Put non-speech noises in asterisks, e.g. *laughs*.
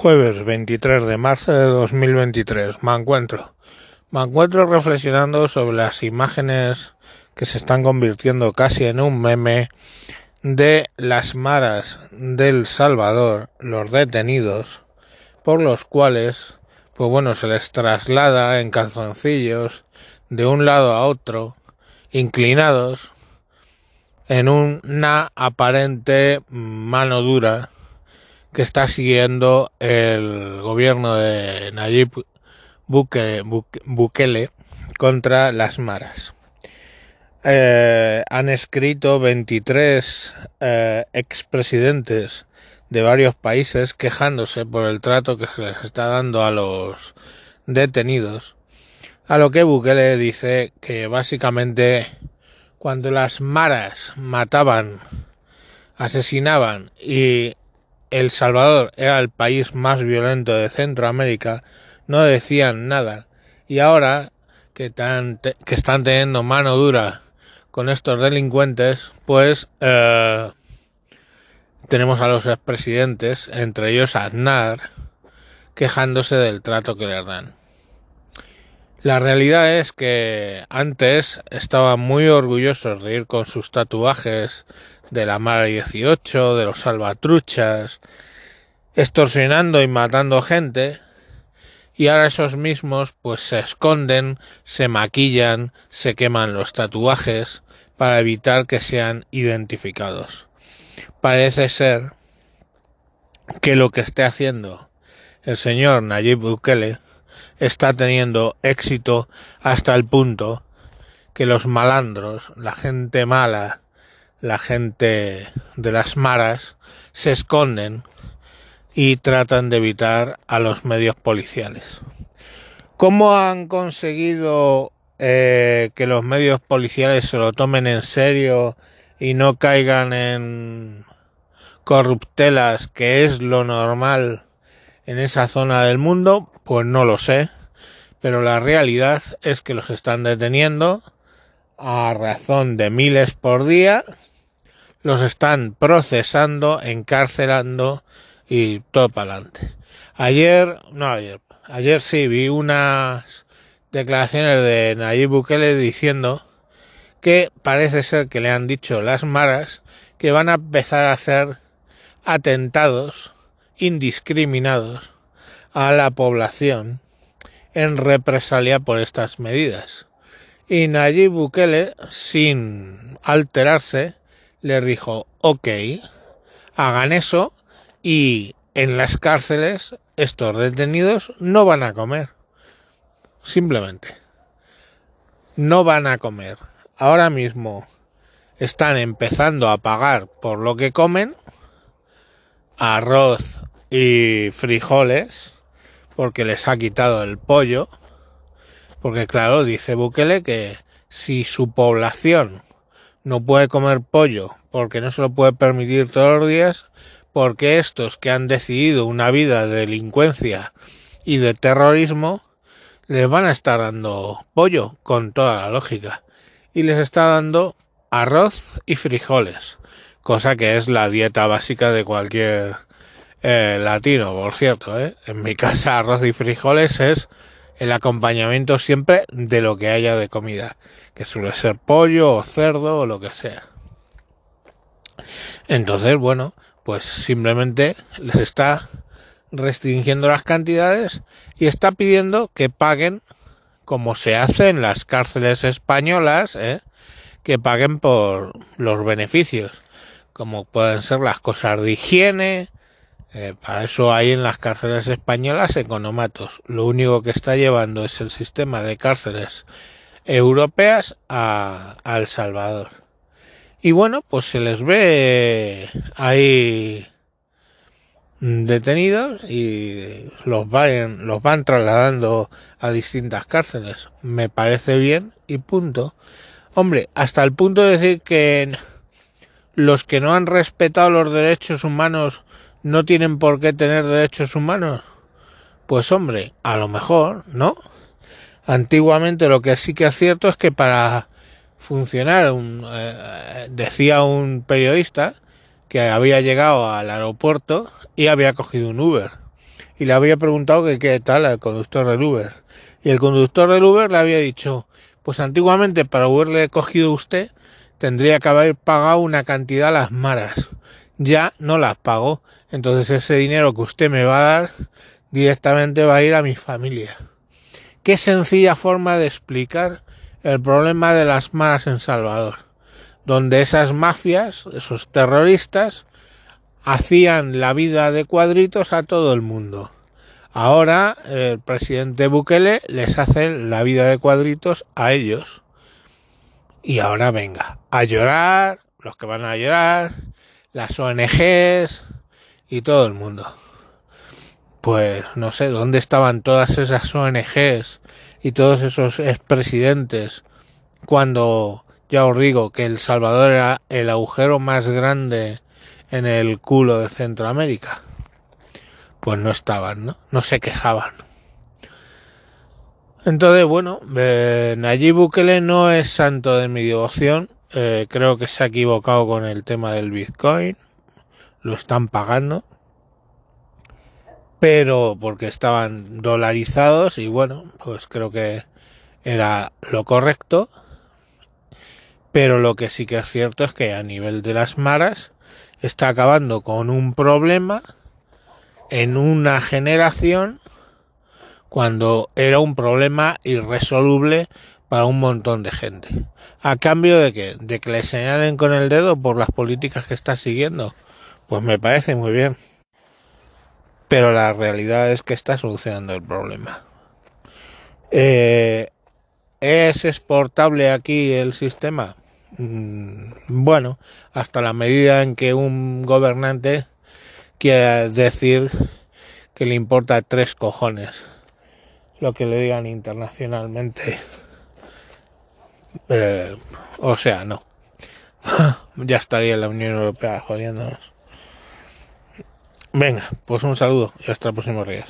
Jueves 23 de marzo de 2023. Me encuentro. Me encuentro reflexionando sobre las imágenes que se están convirtiendo casi en un meme de las maras del Salvador, los detenidos, por los cuales, pues bueno, se les traslada en calzoncillos de un lado a otro, inclinados, en una aparente mano dura que está siguiendo el gobierno de Nayib Bukele contra las maras. Eh, han escrito 23 eh, expresidentes de varios países quejándose por el trato que se les está dando a los detenidos. A lo que Bukele dice que básicamente cuando las maras mataban, asesinaban y el Salvador era el país más violento de Centroamérica, no decían nada. Y ahora que, que están teniendo mano dura con estos delincuentes, pues eh, tenemos a los expresidentes, entre ellos Aznar, quejándose del trato que les dan. La realidad es que antes estaban muy orgullosos de ir con sus tatuajes de la Mara 18, de los salvatruchas, extorsionando y matando gente, y ahora esos mismos pues se esconden, se maquillan, se queman los tatuajes para evitar que sean identificados. Parece ser que lo que esté haciendo el señor Nayib Bukele está teniendo éxito hasta el punto que los malandros, la gente mala, la gente de las maras se esconden y tratan de evitar a los medios policiales. ¿Cómo han conseguido eh, que los medios policiales se lo tomen en serio y no caigan en corruptelas, que es lo normal en esa zona del mundo? Pues no lo sé, pero la realidad es que los están deteniendo a razón de miles por día los están procesando, encarcelando y todo para adelante. Ayer, no ayer, ayer sí vi unas declaraciones de Nayib Bukele diciendo que parece ser que le han dicho las maras que van a empezar a hacer atentados indiscriminados a la población en represalia por estas medidas. Y Nayib Bukele, sin alterarse, les dijo, ok, hagan eso y en las cárceles estos detenidos no van a comer. Simplemente. No van a comer. Ahora mismo están empezando a pagar por lo que comen arroz y frijoles porque les ha quitado el pollo porque claro dice Bukele que si su población no puede comer pollo porque no se lo puede permitir todos los días, porque estos que han decidido una vida de delincuencia y de terrorismo les van a estar dando pollo con toda la lógica. Y les está dando arroz y frijoles, cosa que es la dieta básica de cualquier eh, latino, por cierto. ¿eh? En mi casa arroz y frijoles es el acompañamiento siempre de lo que haya de comida, que suele ser pollo o cerdo o lo que sea. Entonces, bueno, pues simplemente les está restringiendo las cantidades y está pidiendo que paguen como se hace en las cárceles españolas, ¿eh? que paguen por los beneficios, como pueden ser las cosas de higiene, eh, para eso hay en las cárceles españolas economatos. Lo único que está llevando es el sistema de cárceles europeas a, El Salvador. Y bueno, pues se les ve ahí detenidos y los van, los van trasladando a distintas cárceles. Me parece bien y punto. Hombre, hasta el punto de decir que los que no han respetado los derechos humanos no tienen por qué tener derechos humanos? Pues hombre, a lo mejor, ¿no? Antiguamente lo que sí que es cierto es que para funcionar, un, eh, decía un periodista que había llegado al aeropuerto y había cogido un Uber. y le había preguntado que qué tal al conductor del Uber. Y el conductor del Uber le había dicho, pues antiguamente para haberle cogido usted tendría que haber pagado una cantidad a las maras. Ya no las pago. Entonces ese dinero que usted me va a dar directamente va a ir a mi familia. Qué sencilla forma de explicar el problema de las maras en Salvador, donde esas mafias, esos terroristas, hacían la vida de cuadritos a todo el mundo. Ahora el presidente Bukele les hace la vida de cuadritos a ellos. Y ahora venga, a llorar, los que van a llorar, las ONGs y todo el mundo. Pues no sé dónde estaban todas esas ONGs y todos esos expresidentes cuando ya os digo que El Salvador era el agujero más grande en el culo de Centroamérica. Pues no estaban, ¿no? No se quejaban. Entonces, bueno, eh, Nayib Bukele no es santo de mi devoción. Eh, creo que se ha equivocado con el tema del Bitcoin. Lo están pagando. Pero porque estaban dolarizados y bueno, pues creo que era lo correcto. Pero lo que sí que es cierto es que a nivel de las maras está acabando con un problema en una generación cuando era un problema irresoluble para un montón de gente. ¿A cambio de que De que le señalen con el dedo por las políticas que está siguiendo. Pues me parece muy bien. Pero la realidad es que está solucionando el problema. Eh, ¿Es exportable aquí el sistema? Mm, bueno, hasta la medida en que un gobernante quiera decir que le importa tres cojones lo que le digan internacionalmente. Eh, o sea, no. *laughs* ya estaría la Unión Europea jodiéndonos. Venga, pues un saludo y hasta el próximo día.